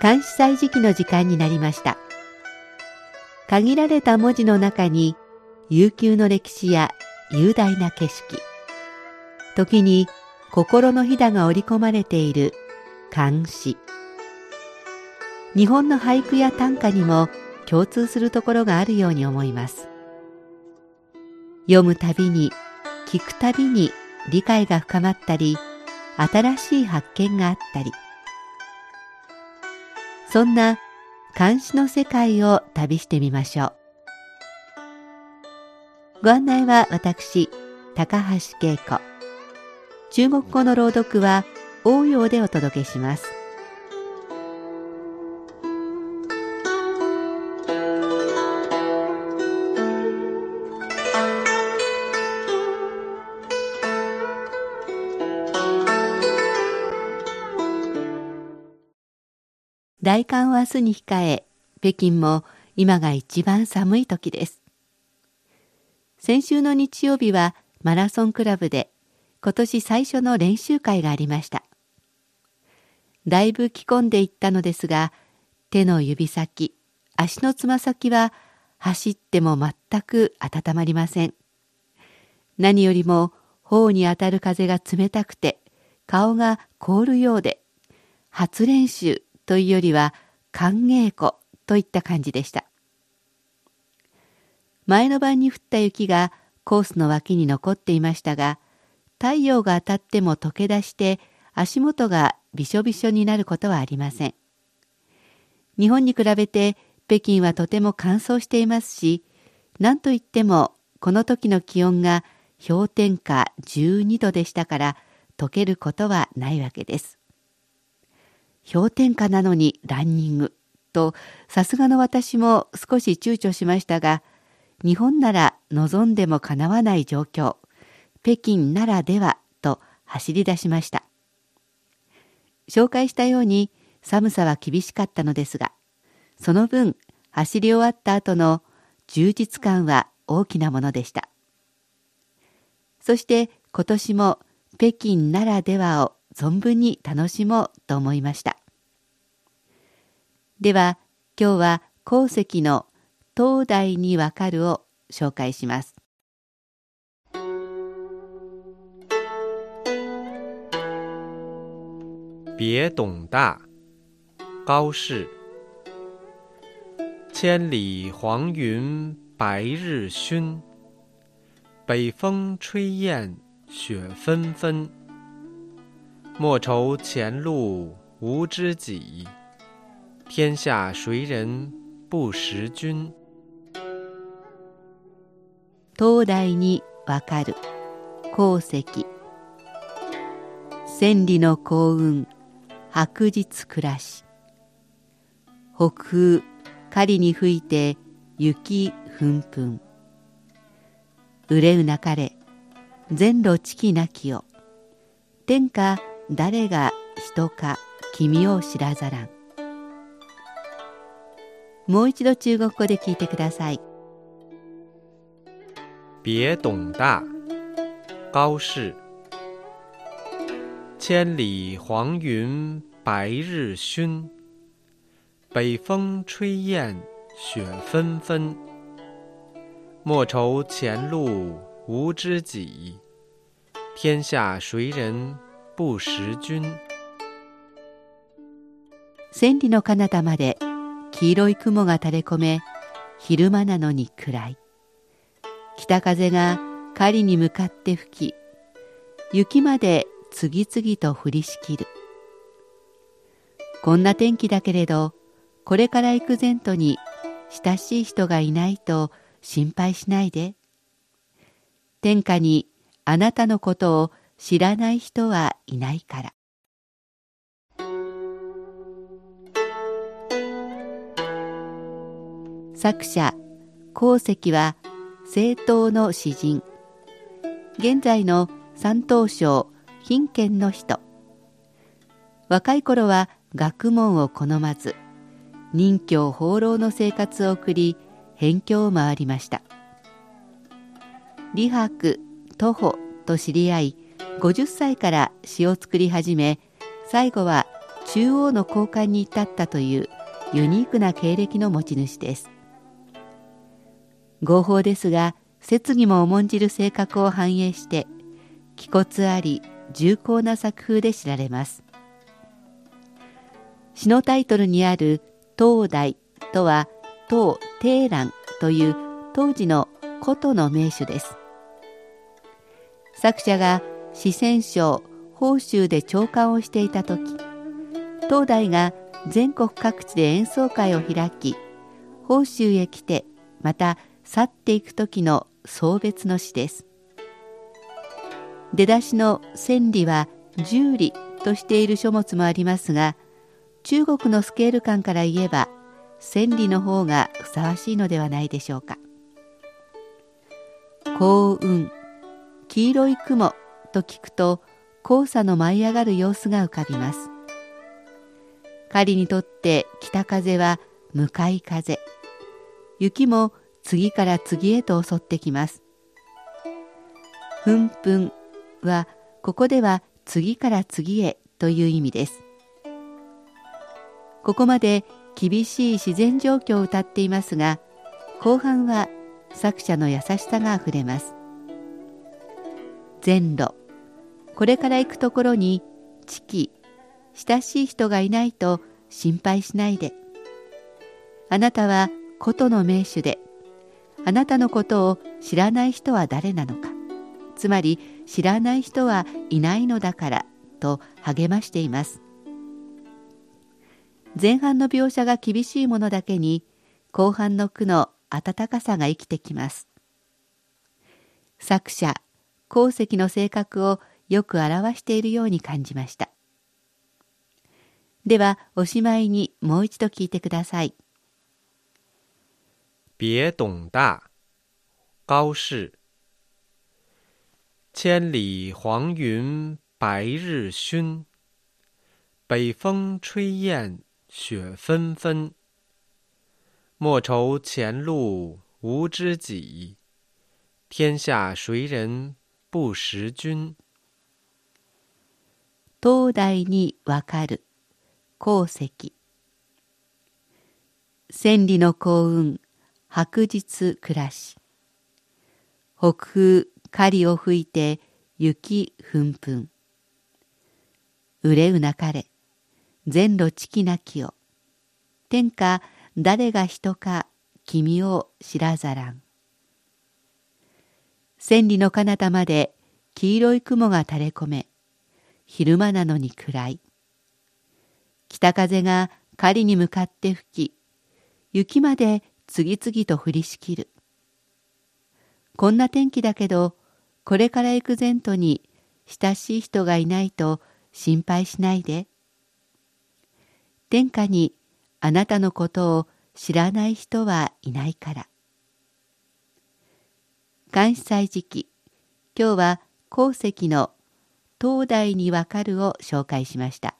監視祭時期の時間になりました。限られた文字の中に悠久の歴史や雄大な景色時に心のひだが織り込まれている漢詩日本の俳句や短歌にも共通するところがあるように思います。読むたびに聞くたびに理解が深まったり新しい発見があったりそんな監視の世界を旅してみましょう。ご案内は私高橋恵子。中国語の朗読は応用でお届けします。大寒を明日に控え、北京も今が一番寒い時です。先週の日曜日はマラソンクラブで今年最初の練習会がありました。だいぶ着込んでいったのですが、手の指先、足のつま先は走っても全く温まりません。何よりも頬に当たる風が冷たくて顔が凍るようで初練習というよりは歓迎湖といった感じでした。前の晩に降った雪がコースの脇に残っていましたが、太陽が当たっても溶け出して足元がびしょびしょになることはありません。日本に比べて北京はとても乾燥していますし、何といってもこの時の気温が氷点下12度でしたから溶けることはないわけです。氷点下なのにランニング。とさすがの私も少し躊躇しましたが日本なら望んでもかなわない状況。北京ならではと走り出しました。紹介したように寒さは厳しかったのですがその分走り終わった後の充実感は大きなものでした。そして今年も北京ならではを存分に楽しもうと思いました。では今日は鉱石の東大にわかるを紹介します。别董大，高适。千里黄云白日曛，北风吹雁雪纷纷。莫愁前路无知己，天下谁人不识君？東大にわかる。鉱石千里の幸運。白日暮らし。北風狩りに吹いて雪ふんふん。憂うなかれ全路地気なきよ。天下誰が人か君を知らざらん。もう一度中国語で聞いてください。别董大高适千里黄云白日曛北风吹雁雪纷纷莫愁前路无知己天下谁人不识君千里の彼方まで黄色い雲が垂れ込め昼間なのに暗い。北風が狩りに向かって吹き雪まで次々と降りしきる。こんな天気だけれどこれから行く前途に親しい人がいないと心配しないで。天下にあなたのことを知らない人はいないから。作者鉱石は政党の詩人。現在の山東省貧県の人。若い頃は学問を好まず任教放浪の生活を送り辺境を回りました。李白徒歩と知り合い50歳から詩を作り始め最後は中央の交換に至ったというユニークな経歴の持ち主です。合法ですが節義も重んじる性格を反映して気骨あり重厚な作風で知られます。詩のタイトルにある「東大」とは東帝蘭という当時の古都の名手です。作者が四川省宝州で長官をしていた時東大が全国各地で演奏会を開き宝州へ来てまた去っていく時の送別の詩です。出だしの千里は十里としている書物もありますが中国のスケール感から言えば千里の方がふさわしいのではないでしょうか。幸運黄色い雲と聞くと黄砂の舞い上がる様子が浮かびます。狩りにとって北風は向かい風。雪も次から次へと襲ってきます。ふんふんはここでは次から次へという意味です。ここまで厳しい自然状況を歌っていますが後半は作者の優しさがあふれます。前路。これから行くところに知己親しい人がいないと心配しないで。あなたは琴の名手であなたのことを知らない人は誰なのか。つまり知らない人はいないのだからと励ましています。前半の描写が厳しいものだけに後半の句の温かさが生きてきます。作者鉱石の性格をよく表しているように感じましたではおしまいにもう一度聞いてください别董大，高适。千里黄云白日曛，北风吹雁雪纷纷。莫愁前路无知己，天下谁人不识君？東大にわかる。鉱石千里の幸運。白日暮らし。北風狩りを吹いて雪ふんふん。憂うなかれ。全路地きなきを天下誰が人か君を知らざらん。千里の彼方まで黄色い雲が垂れ込め。昼間なのに暗い。北風が狩りに向かって吹き雪まで次々と降りしきる。こんな天気だけどこれから行く前途に親しい人がいないと心配しないで。天下にあなたのことを知らない人はいないから。監視祭時期今日は鉱石の東大にわかるを紹介しました。